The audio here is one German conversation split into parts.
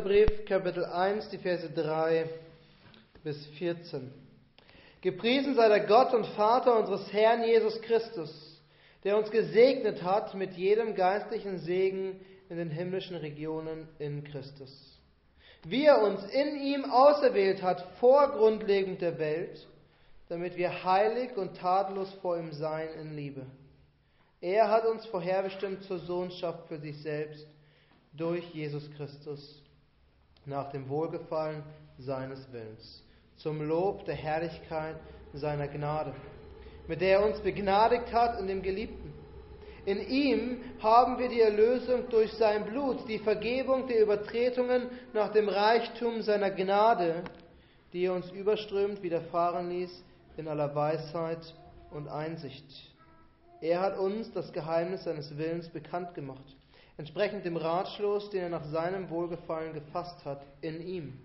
Brief, Kapitel 1, die Verse 3 bis 14. Gepriesen sei der Gott und Vater unseres Herrn Jesus Christus, der uns gesegnet hat mit jedem geistlichen Segen in den himmlischen Regionen in Christus. Wie er uns in ihm auserwählt hat vor Grundlegung der Welt, damit wir heilig und tadellos vor ihm seien in Liebe. Er hat uns vorherbestimmt zur Sohnschaft für sich selbst durch Jesus Christus nach dem Wohlgefallen seines Willens, zum Lob der Herrlichkeit seiner Gnade, mit der er uns begnadigt hat in dem Geliebten. In ihm haben wir die Erlösung durch sein Blut, die Vergebung der Übertretungen nach dem Reichtum seiner Gnade, die er uns überströmt widerfahren ließ in aller Weisheit und Einsicht. Er hat uns das Geheimnis seines Willens bekannt gemacht entsprechend dem Ratschluss, den er nach seinem Wohlgefallen gefasst hat, in ihm.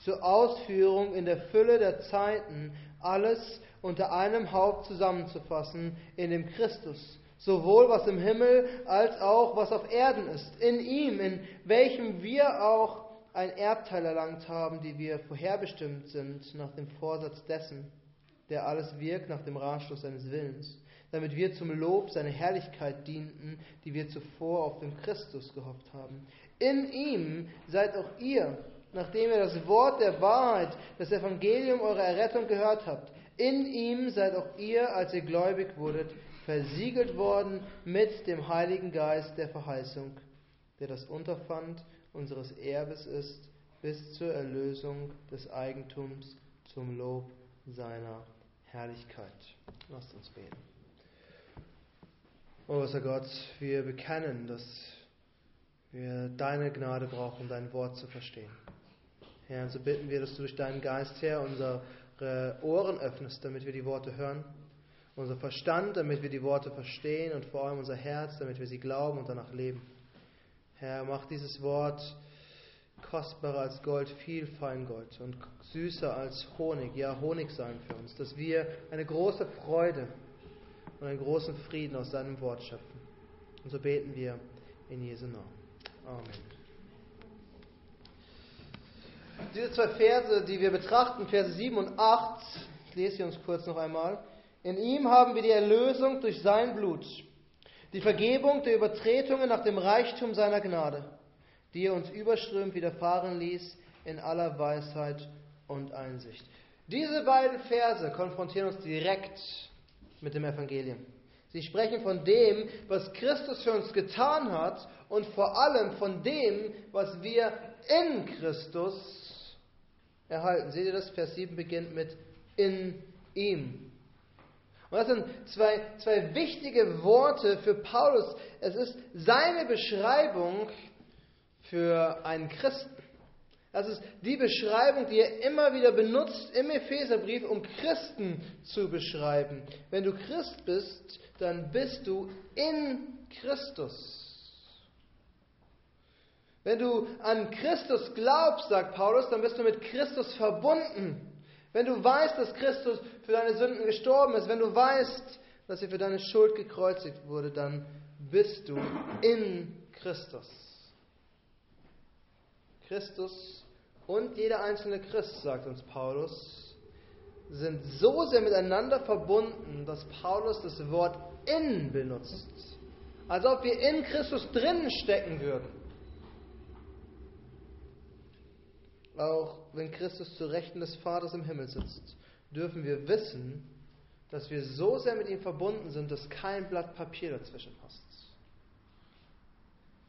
Zur Ausführung in der Fülle der Zeiten alles unter einem Haupt zusammenzufassen, in dem Christus, sowohl was im Himmel als auch was auf Erden ist, in ihm, in welchem wir auch ein Erbteil erlangt haben, die wir vorherbestimmt sind nach dem Vorsatz dessen, der alles wirkt nach dem Ratschluss seines Willens damit wir zum Lob seiner Herrlichkeit dienten, die wir zuvor auf den Christus gehofft haben. In ihm seid auch ihr, nachdem ihr das Wort der Wahrheit, das Evangelium eurer Errettung gehört habt, in ihm seid auch ihr, als ihr gläubig wurdet, versiegelt worden mit dem Heiligen Geist der Verheißung, der das Unterpfand unseres Erbes ist, bis zur Erlösung des Eigentums zum Lob seiner Herrlichkeit. Lasst uns beten. Oh, unser Gott, wir bekennen, dass wir deine Gnade brauchen, dein Wort zu verstehen. Herr, und so bitten wir, dass du durch deinen Geist, Herr, unsere Ohren öffnest, damit wir die Worte hören, unser Verstand, damit wir die Worte verstehen und vor allem unser Herz, damit wir sie glauben und danach leben. Herr, mach dieses Wort kostbarer als Gold, viel Feingold und süßer als Honig, ja Honig sein für uns, dass wir eine große Freude und einen großen Frieden aus seinem Wort schöpfen. Und so beten wir in Jesu Namen. Amen. Diese zwei Verse, die wir betrachten, Verse 7 und 8, ich lese sie uns kurz noch einmal. In ihm haben wir die Erlösung durch sein Blut, die Vergebung der Übertretungen nach dem Reichtum seiner Gnade, die er uns überströmt widerfahren ließ in aller Weisheit und Einsicht. Diese beiden Verse konfrontieren uns direkt mit dem Evangelium. Sie sprechen von dem, was Christus für uns getan hat und vor allem von dem, was wir in Christus erhalten. Seht ihr das? Vers 7 beginnt mit in ihm. Und das sind zwei, zwei wichtige Worte für Paulus. Es ist seine Beschreibung für einen Christen. Das ist die Beschreibung, die er immer wieder benutzt im Epheserbrief, um Christen zu beschreiben. Wenn du Christ bist, dann bist du in Christus. Wenn du an Christus glaubst, sagt Paulus, dann bist du mit Christus verbunden. Wenn du weißt, dass Christus für deine Sünden gestorben ist, wenn du weißt, dass er für deine Schuld gekreuzigt wurde, dann bist du in Christus. Christus und jeder einzelne Christ, sagt uns Paulus, sind so sehr miteinander verbunden, dass Paulus das Wort in benutzt. Als ob wir in Christus drinnen stecken würden. Auch wenn Christus zu Rechten des Vaters im Himmel sitzt, dürfen wir wissen, dass wir so sehr mit ihm verbunden sind, dass kein Blatt Papier dazwischen passt.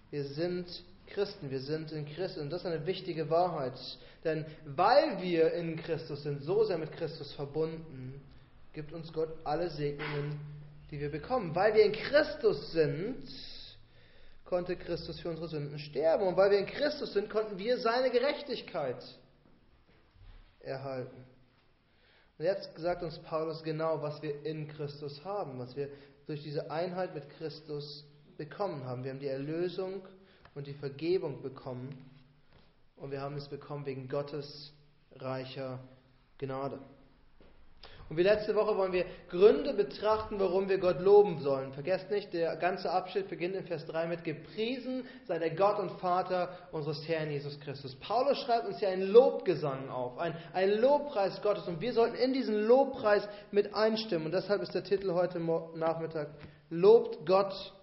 Wir sind Christen, wir sind in Christus. Und das ist eine wichtige Wahrheit. Denn weil wir in Christus sind, so sehr mit Christus verbunden, gibt uns Gott alle Segnungen, die wir bekommen. Weil wir in Christus sind, konnte Christus für unsere Sünden sterben. Und weil wir in Christus sind, konnten wir seine Gerechtigkeit erhalten. Und jetzt sagt uns Paulus genau, was wir in Christus haben, was wir durch diese Einheit mit Christus bekommen haben. Wir haben die Erlösung und die Vergebung bekommen. Und wir haben es bekommen wegen Gottes reicher Gnade. Und wie letzte Woche wollen wir Gründe betrachten, warum wir Gott loben sollen. Vergesst nicht, der ganze Abschnitt beginnt in Vers 3 mit Gepriesen sei der Gott und Vater unseres Herrn Jesus Christus. Paulus schreibt uns hier einen Lobgesang auf, ein, ein Lobpreis Gottes. Und wir sollten in diesen Lobpreis mit einstimmen. Und deshalb ist der Titel heute Nachmittag Lobt Gott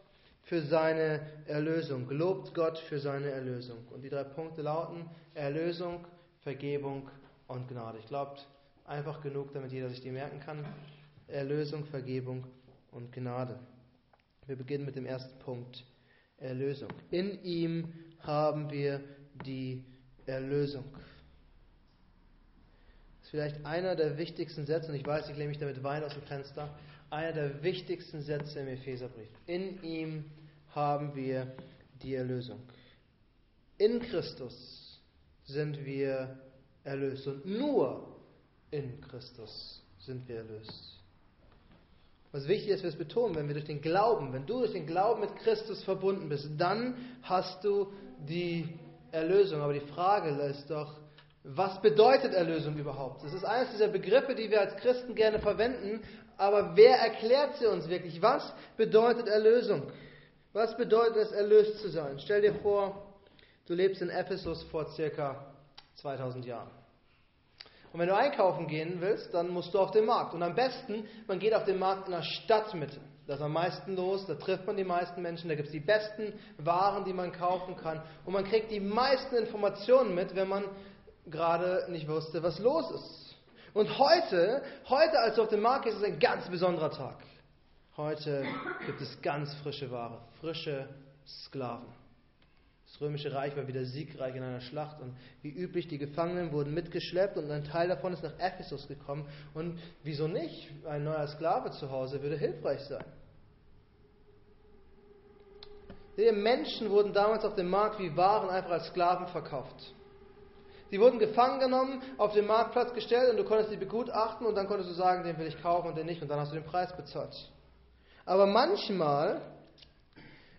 für seine Erlösung. Gelobt Gott für seine Erlösung. Und die drei Punkte lauten Erlösung, Vergebung und Gnade. Ich glaube, einfach genug, damit jeder sich die merken kann. Erlösung, Vergebung und Gnade. Wir beginnen mit dem ersten Punkt. Erlösung. In ihm haben wir die Erlösung. Das ist vielleicht einer der wichtigsten Sätze, und ich weiß, ich lehne mich damit Wein aus dem Fenster, einer der wichtigsten Sätze im Epheserbrief. In ihm haben wir die Erlösung. In Christus sind wir erlöst und nur in Christus sind wir erlöst. Was wichtig ist, wir es betonen, wenn wir durch den Glauben, wenn du durch den Glauben mit Christus verbunden bist, dann hast du die Erlösung. Aber die Frage ist doch, was bedeutet Erlösung überhaupt? Das ist eines dieser Begriffe, die wir als Christen gerne verwenden, aber wer erklärt sie uns wirklich? Was bedeutet Erlösung? Was bedeutet es, erlöst zu sein? Stell dir vor, du lebst in Ephesus vor circa 2000 Jahren. Und wenn du einkaufen gehen willst, dann musst du auf den Markt. Und am besten, man geht auf den Markt in der Stadtmitte. Da ist am meisten los, da trifft man die meisten Menschen, da gibt es die besten Waren, die man kaufen kann. Und man kriegt die meisten Informationen mit, wenn man gerade nicht wusste, was los ist. Und heute, heute als auf dem Markt ist, ist ein ganz besonderer Tag. Heute gibt es ganz frische Ware, frische Sklaven. Das römische Reich war wieder siegreich in einer Schlacht und wie üblich, die Gefangenen wurden mitgeschleppt und ein Teil davon ist nach Ephesus gekommen. Und wieso nicht? Ein neuer Sklave zu Hause würde hilfreich sein. Die Menschen wurden damals auf dem Markt wie Waren einfach als Sklaven verkauft. Die wurden gefangen genommen, auf den Marktplatz gestellt und du konntest sie begutachten und dann konntest du sagen, den will ich kaufen und den nicht und dann hast du den Preis bezahlt. Aber manchmal,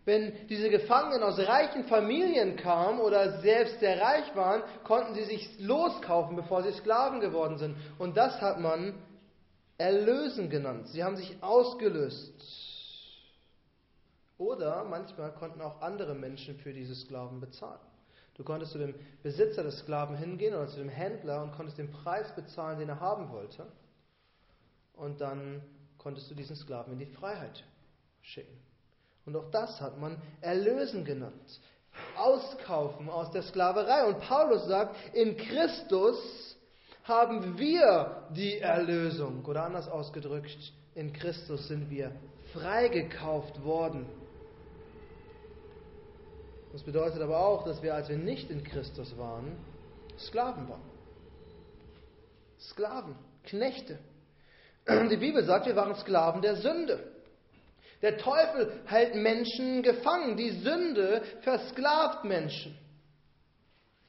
wenn diese Gefangenen aus reichen Familien kamen oder selbst sehr reich waren, konnten sie sich loskaufen, bevor sie Sklaven geworden sind. Und das hat man erlösen genannt. Sie haben sich ausgelöst. Oder manchmal konnten auch andere Menschen für diese Sklaven bezahlen. Du konntest zu dem Besitzer des Sklaven hingehen oder zu dem Händler und konntest den Preis bezahlen, den er haben wollte. Und dann konntest du diesen Sklaven in die Freiheit schicken. Und auch das hat man Erlösen genannt. Auskaufen aus der Sklaverei. Und Paulus sagt, in Christus haben wir die Erlösung. Oder anders ausgedrückt, in Christus sind wir freigekauft worden das bedeutet aber auch, dass wir, als wir nicht in Christus waren, Sklaven waren. Sklaven, Knechte. Die Bibel sagt, wir waren Sklaven der Sünde. Der Teufel hält Menschen gefangen. Die Sünde versklavt Menschen.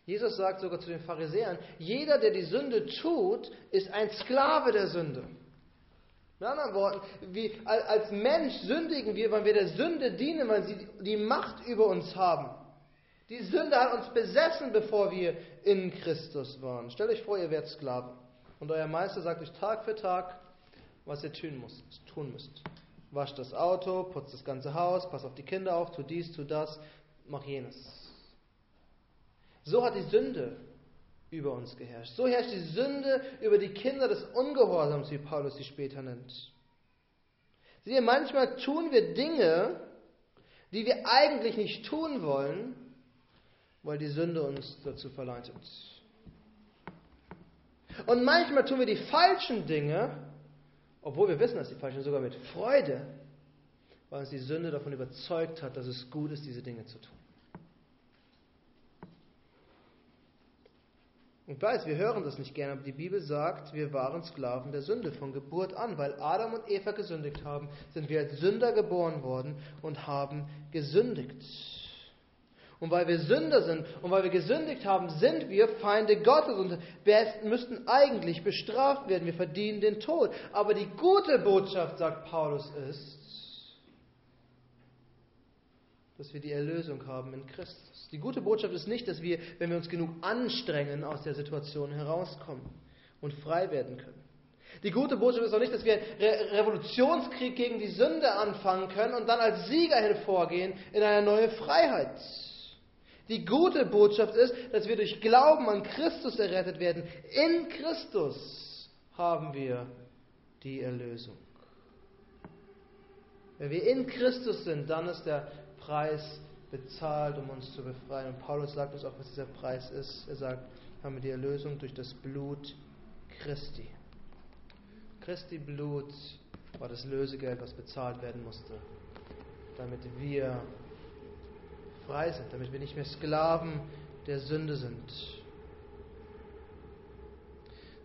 Jesus sagt sogar zu den Pharisäern, jeder, der die Sünde tut, ist ein Sklave der Sünde. Mit anderen Worten, wie, als Mensch sündigen wir, weil wir der Sünde dienen, weil sie die Macht über uns haben. Die Sünde hat uns besessen, bevor wir in Christus waren. Stellt euch vor, ihr werdet Sklaven. Und euer Meister sagt euch Tag für Tag, was ihr tun müsst. Tun müsst. Wascht das Auto, putzt das ganze Haus, pass auf die Kinder auf, tu dies, tu das, mach jenes. So hat die Sünde über uns geherrscht. So herrscht die Sünde über die Kinder des Ungehorsams, wie Paulus sie später nennt. Siehe, manchmal tun wir Dinge, die wir eigentlich nicht tun wollen, weil die Sünde uns dazu verleitet. Und manchmal tun wir die falschen Dinge, obwohl wir wissen, dass die falschen sogar mit Freude, weil uns die Sünde davon überzeugt hat, dass es gut ist, diese Dinge zu tun. Ich weiß, wir hören das nicht gerne, aber die Bibel sagt, wir waren Sklaven der Sünde von Geburt an. Weil Adam und Eva gesündigt haben, sind wir als Sünder geboren worden und haben gesündigt. Und weil wir Sünder sind und weil wir gesündigt haben, sind wir Feinde Gottes und wir müssten eigentlich bestraft werden. Wir verdienen den Tod. Aber die gute Botschaft, sagt Paulus, ist, dass wir die Erlösung haben in Christus. Die gute Botschaft ist nicht, dass wir, wenn wir uns genug anstrengen, aus der Situation herauskommen und frei werden können. Die gute Botschaft ist auch nicht, dass wir einen Revolutionskrieg gegen die Sünde anfangen können und dann als Sieger hervorgehen in eine neue Freiheit. Die gute Botschaft ist, dass wir durch Glauben an Christus errettet werden. In Christus haben wir die Erlösung. Wenn wir in Christus sind, dann ist der Preis bezahlt, um uns zu befreien. Und Paulus sagt uns auch, was dieser Preis ist. Er sagt, haben wir die Erlösung durch das Blut Christi. Christi Blut war das Lösegeld, was bezahlt werden musste, damit wir frei sind, damit wir nicht mehr Sklaven der Sünde sind.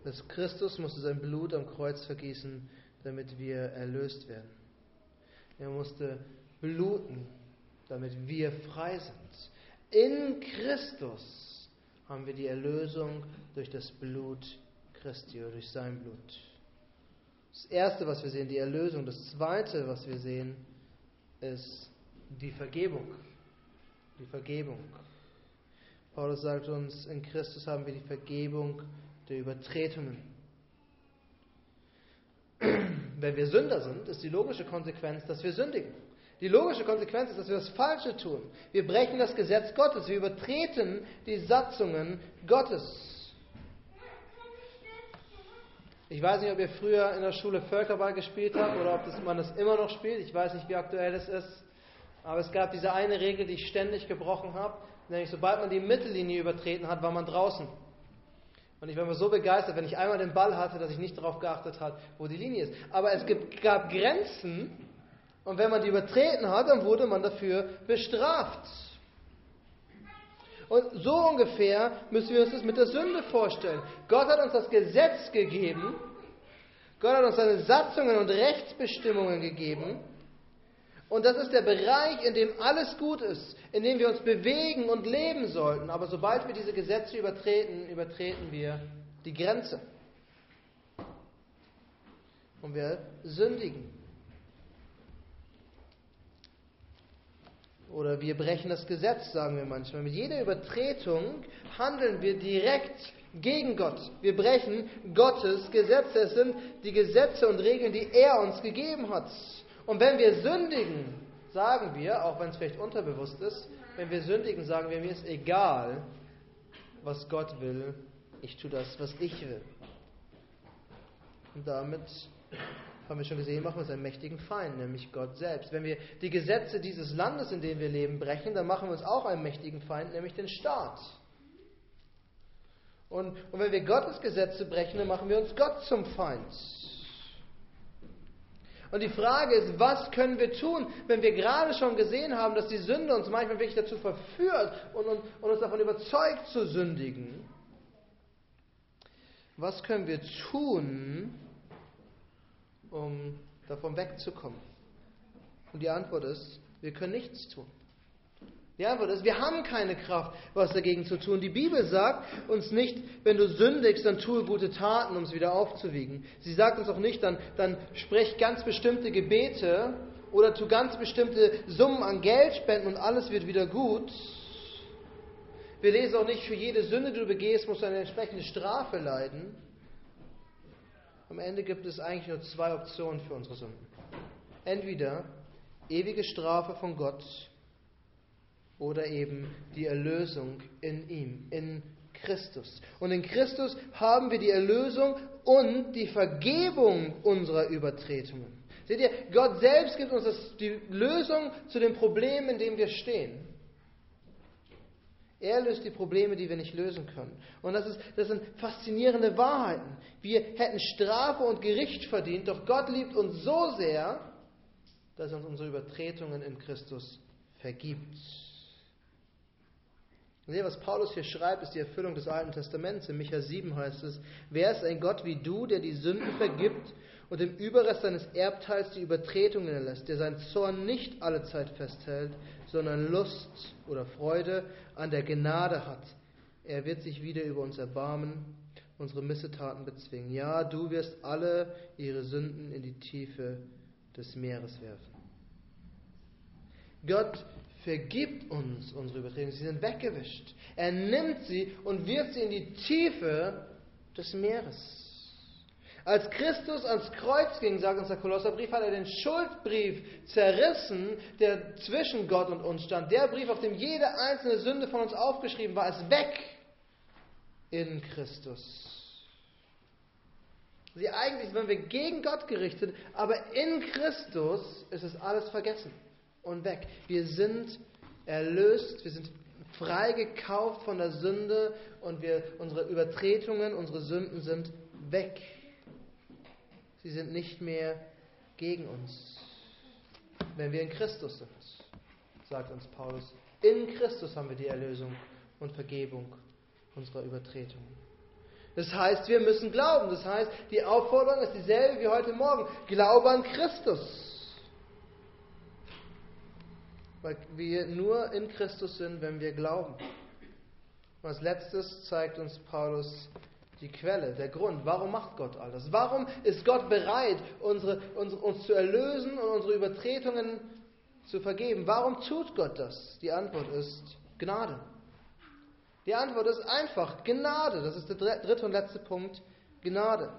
Das Christus musste sein Blut am Kreuz vergießen, damit wir erlöst werden. Er musste bluten, damit wir frei sind. In Christus haben wir die Erlösung durch das Blut Christi oder durch sein Blut. Das erste, was wir sehen, die Erlösung. Das zweite, was wir sehen, ist die Vergebung. Die Vergebung. Paulus sagt uns, in Christus haben wir die Vergebung der Übertretungen. Wenn wir Sünder sind, ist die logische Konsequenz, dass wir sündigen. Die logische Konsequenz ist, dass wir das Falsche tun. Wir brechen das Gesetz Gottes. Wir übertreten die Satzungen Gottes. Ich weiß nicht, ob ihr früher in der Schule Völkerball gespielt habt oder ob das, man das immer noch spielt. Ich weiß nicht, wie aktuell es ist. Aber es gab diese eine Regel, die ich ständig gebrochen habe. Nämlich, sobald man die Mittellinie übertreten hat, war man draußen. Und ich war immer so begeistert, wenn ich einmal den Ball hatte, dass ich nicht darauf geachtet habe, wo die Linie ist. Aber es gab Grenzen, und wenn man die übertreten hat, dann wurde man dafür bestraft. Und so ungefähr müssen wir uns das mit der Sünde vorstellen. Gott hat uns das Gesetz gegeben. Gott hat uns seine Satzungen und Rechtsbestimmungen gegeben. Und das ist der Bereich, in dem alles gut ist, in dem wir uns bewegen und leben sollten. Aber sobald wir diese Gesetze übertreten, übertreten wir die Grenze. Und wir sündigen. Oder wir brechen das Gesetz, sagen wir manchmal. Mit jeder Übertretung handeln wir direkt gegen Gott. Wir brechen Gottes Gesetze. Es sind die Gesetze und Regeln, die er uns gegeben hat. Und wenn wir sündigen, sagen wir, auch wenn es vielleicht unterbewusst ist, wenn wir sündigen, sagen wir, mir ist egal, was Gott will, ich tue das, was ich will. Und damit haben wir schon gesehen, machen wir uns einen mächtigen Feind, nämlich Gott selbst. Wenn wir die Gesetze dieses Landes, in dem wir leben, brechen, dann machen wir uns auch einen mächtigen Feind, nämlich den Staat. Und, und wenn wir Gottes Gesetze brechen, dann machen wir uns Gott zum Feind. Und die Frage ist, was können wir tun, wenn wir gerade schon gesehen haben, dass die Sünde uns manchmal wirklich dazu verführt und, und, und uns davon überzeugt zu sündigen? Was können wir tun, um davon wegzukommen? Und die Antwort ist, wir können nichts tun. Die Antwort ist, wir haben keine Kraft, was dagegen zu tun. Die Bibel sagt uns nicht, wenn du sündigst, dann tue gute Taten, um es wieder aufzuwiegen. Sie sagt uns auch nicht, dann, dann sprech ganz bestimmte Gebete oder tu ganz bestimmte Summen an Geld spenden und alles wird wieder gut. Wir lesen auch nicht, für jede Sünde, die du begehst, musst du eine entsprechende Strafe leiden. Am Ende gibt es eigentlich nur zwei Optionen für unsere Sünden. Entweder ewige Strafe von Gott oder eben die Erlösung in ihm, in Christus. Und in Christus haben wir die Erlösung und die Vergebung unserer Übertretungen. Seht ihr, Gott selbst gibt uns das, die Lösung zu dem Problem, in dem wir stehen. Er löst die Probleme, die wir nicht lösen können. Und das, ist, das sind faszinierende Wahrheiten. Wir hätten Strafe und Gericht verdient, doch Gott liebt uns so sehr, dass er uns unsere Übertretungen in Christus vergibt. Und was Paulus hier schreibt, ist die Erfüllung des Alten Testaments. In Micha 7 heißt es, wer ist ein Gott wie du, der die Sünden vergibt und im Überrest seines Erbteils die Übertretungen erlässt, der seinen Zorn nicht alle Zeit festhält, sondern Lust oder Freude an der Gnade hat. Er wird sich wieder über uns erbarmen, unsere Missetaten bezwingen. Ja, du wirst alle ihre Sünden in die Tiefe des Meeres werfen. Gott vergibt uns unsere Übertretungen, sie sind weggewischt. Er nimmt sie und wirft sie in die Tiefe des Meeres. Als Christus ans Kreuz ging, sagt uns der Kolosserbrief, hat er den Schuldbrief zerrissen, der zwischen Gott und uns stand. Der Brief, auf dem jede einzelne Sünde von uns aufgeschrieben war, ist weg in Christus. Sie eigentlich wenn wir gegen Gott gerichtet, aber in Christus ist es alles vergessen und weg. Wir sind erlöst, wir sind freigekauft von der Sünde und wir, unsere Übertretungen, unsere Sünden sind weg. Sie sind nicht mehr gegen uns, wenn wir in Christus sind, sagt uns Paulus. In Christus haben wir die Erlösung und Vergebung unserer Übertretungen. Das heißt, wir müssen glauben. Das heißt, die Aufforderung ist dieselbe wie heute Morgen. Glaube an Christus. Weil wir nur in Christus sind, wenn wir glauben. Und als letztes zeigt uns Paulus die Quelle, der Grund. Warum macht Gott all das? Warum ist Gott bereit, unsere, unsere, uns zu erlösen und unsere Übertretungen zu vergeben? Warum tut Gott das? Die Antwort ist Gnade. Die Antwort ist einfach Gnade. Das ist der dritte und letzte Punkt. Gnade.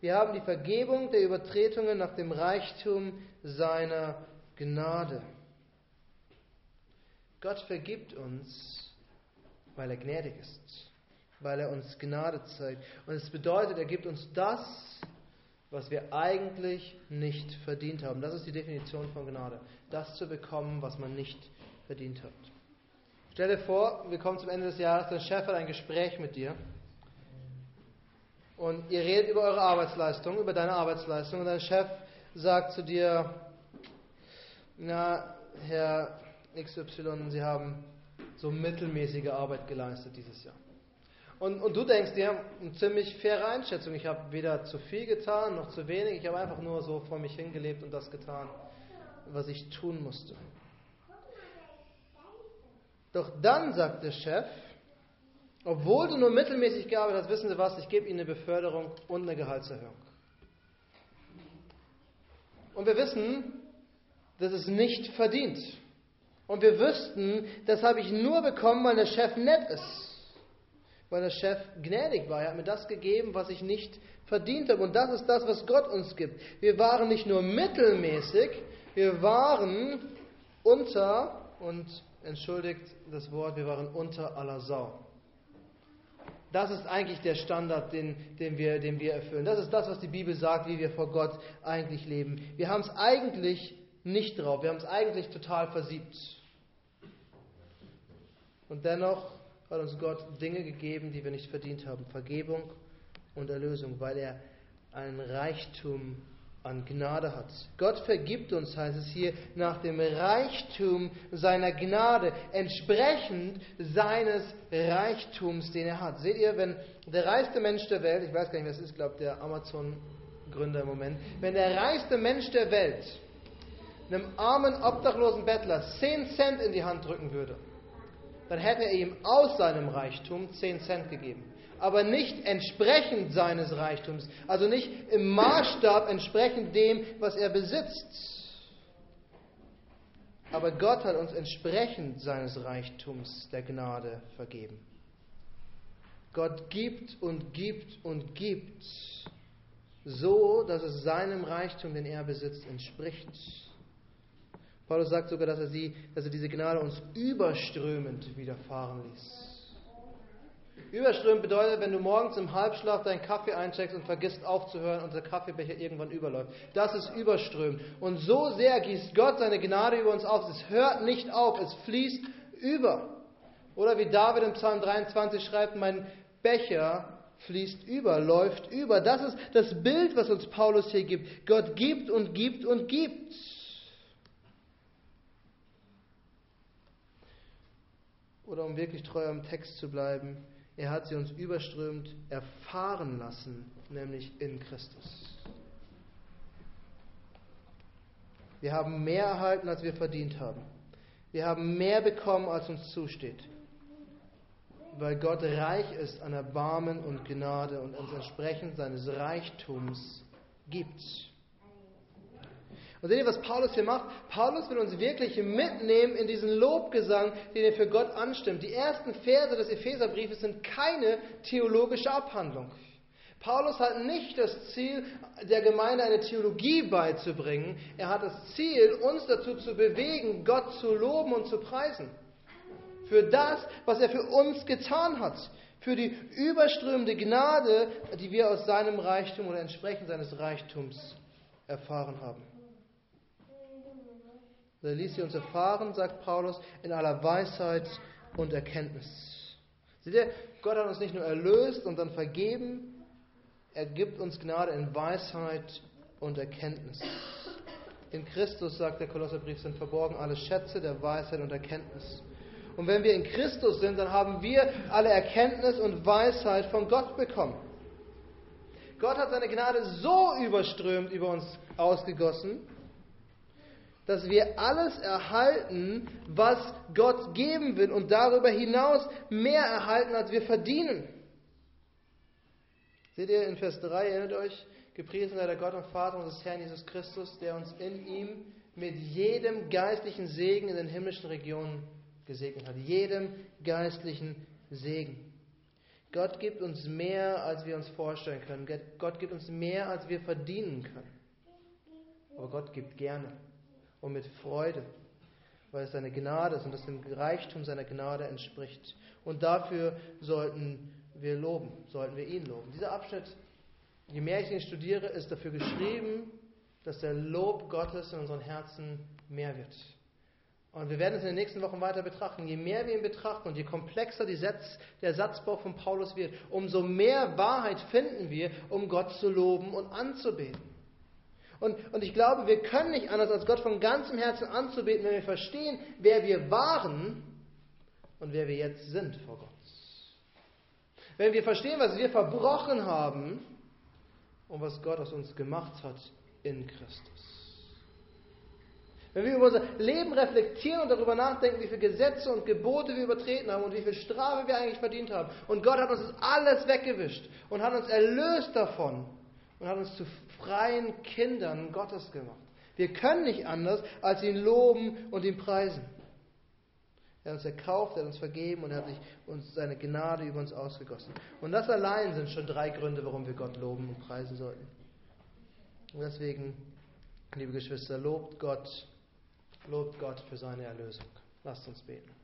Wir haben die Vergebung der Übertretungen nach dem Reichtum seiner Gnade. Gott vergibt uns, weil er gnädig ist, weil er uns Gnade zeigt. Und es bedeutet, er gibt uns das, was wir eigentlich nicht verdient haben. Das ist die Definition von Gnade. Das zu bekommen, was man nicht verdient hat. Stell dir vor, wir kommen zum Ende des Jahres, dein Chef hat ein Gespräch mit dir und ihr redet über eure Arbeitsleistung, über deine Arbeitsleistung und dein Chef sagt zu dir, na, Herr XY, Sie haben so mittelmäßige Arbeit geleistet dieses Jahr. Und, und du denkst dir, eine ziemlich faire Einschätzung, ich habe weder zu viel getan noch zu wenig, ich habe einfach nur so vor mich hingelebt und das getan, was ich tun musste. Doch dann sagt der Chef, obwohl du nur mittelmäßig gearbeitet hast, wissen Sie was, ich gebe Ihnen eine Beförderung und eine Gehaltserhöhung. Und wir wissen, das ist nicht verdient. Und wir wüssten, das habe ich nur bekommen, weil der Chef nett ist. Weil der Chef gnädig war. Er hat mir das gegeben, was ich nicht verdient habe. Und das ist das, was Gott uns gibt. Wir waren nicht nur mittelmäßig, wir waren unter und entschuldigt das Wort, wir waren unter aller Sau. Das ist eigentlich der Standard, den, den, wir, den wir erfüllen. Das ist das, was die Bibel sagt, wie wir vor Gott eigentlich leben. Wir haben es eigentlich nicht drauf, wir haben es eigentlich total versiebt. Und dennoch hat uns Gott Dinge gegeben, die wir nicht verdient haben. Vergebung und Erlösung, weil er einen Reichtum an Gnade hat. Gott vergibt uns, heißt es hier, nach dem Reichtum seiner Gnade, entsprechend seines Reichtums, den er hat. Seht ihr, wenn der reichste Mensch der Welt, ich weiß gar nicht, wer es ist, glaube der Amazon-Gründer im Moment, wenn der reichste Mensch der Welt einem armen, obdachlosen Bettler 10 Cent in die Hand drücken würde, dann hätte er ihm aus seinem Reichtum 10 Cent gegeben aber nicht entsprechend seines Reichtums, also nicht im Maßstab entsprechend dem, was er besitzt. Aber Gott hat uns entsprechend seines Reichtums der Gnade vergeben. Gott gibt und gibt und gibt, so dass es seinem Reichtum, den er besitzt, entspricht. Paulus sagt sogar, dass er, sie, dass er diese Gnade uns überströmend widerfahren ließ. Überströmen bedeutet, wenn du morgens im Halbschlaf deinen Kaffee eincheckst und vergisst aufzuhören und der Kaffeebecher irgendwann überläuft. Das ist Überströmen. Und so sehr gießt Gott seine Gnade über uns auf. Es hört nicht auf, es fließt über. Oder wie David im Psalm 23 schreibt, mein Becher fließt über, läuft über. Das ist das Bild, was uns Paulus hier gibt. Gott gibt und gibt und gibt. Oder um wirklich treu am Text zu bleiben, er hat sie uns überströmt erfahren lassen, nämlich in Christus. Wir haben mehr erhalten, als wir verdient haben. Wir haben mehr bekommen, als uns zusteht. Weil Gott reich ist an Erbarmen und Gnade und uns entsprechend seines Reichtums gibt. Und seht ihr, was Paulus hier macht? Paulus will uns wirklich mitnehmen in diesen Lobgesang, den er für Gott anstimmt. Die ersten Verse des Epheserbriefes sind keine theologische Abhandlung. Paulus hat nicht das Ziel, der Gemeinde eine Theologie beizubringen. Er hat das Ziel, uns dazu zu bewegen, Gott zu loben und zu preisen. Für das, was er für uns getan hat. Für die überströmende Gnade, die wir aus seinem Reichtum oder entsprechend seines Reichtums erfahren haben. Er ließ sie uns erfahren, sagt Paulus, in aller Weisheit und Erkenntnis. Seht ihr, Gott hat uns nicht nur erlöst und dann vergeben, er gibt uns Gnade in Weisheit und Erkenntnis. In Christus, sagt der Kolosserbrief, sind verborgen alle Schätze der Weisheit und Erkenntnis. Und wenn wir in Christus sind, dann haben wir alle Erkenntnis und Weisheit von Gott bekommen. Gott hat seine Gnade so überströmt über uns ausgegossen, dass wir alles erhalten, was Gott geben will und darüber hinaus mehr erhalten, als wir verdienen. Seht ihr in Vers 3, erinnert euch, gepriesen sei der Gott und Vater unseres Herrn Jesus Christus, der uns in ihm mit jedem geistlichen Segen in den himmlischen Regionen gesegnet hat. Jedem geistlichen Segen. Gott gibt uns mehr, als wir uns vorstellen können. Gott gibt uns mehr, als wir verdienen können. Aber Gott gibt gerne und mit Freude, weil es seine Gnade ist und es dem Reichtum seiner Gnade entspricht. Und dafür sollten wir loben, sollten wir ihn loben. Dieser Abschnitt, je mehr ich ihn studiere, ist dafür geschrieben, dass der Lob Gottes in unseren Herzen mehr wird. Und wir werden es in den nächsten Wochen weiter betrachten. Je mehr wir ihn betrachten und je komplexer Satz, der Satzbau von Paulus wird, umso mehr Wahrheit finden wir, um Gott zu loben und anzubeten. Und, und ich glaube, wir können nicht anders, als Gott von ganzem Herzen anzubeten, wenn wir verstehen, wer wir waren und wer wir jetzt sind vor Gott. Wenn wir verstehen, was wir verbrochen haben und was Gott aus uns gemacht hat in Christus. Wenn wir über unser Leben reflektieren und darüber nachdenken, wie viele Gesetze und Gebote wir übertreten haben und wie viel Strafe wir eigentlich verdient haben. Und Gott hat uns das alles weggewischt und hat uns erlöst davon und hat uns zu freien Kindern Gottes gemacht. Wir können nicht anders, als ihn loben und ihn preisen. Er hat uns erkauft, er hat uns vergeben und er hat sich uns seine Gnade über uns ausgegossen. Und das allein sind schon drei Gründe, warum wir Gott loben und preisen sollten. Und deswegen, liebe Geschwister, lobt Gott, lobt Gott für seine Erlösung. Lasst uns beten.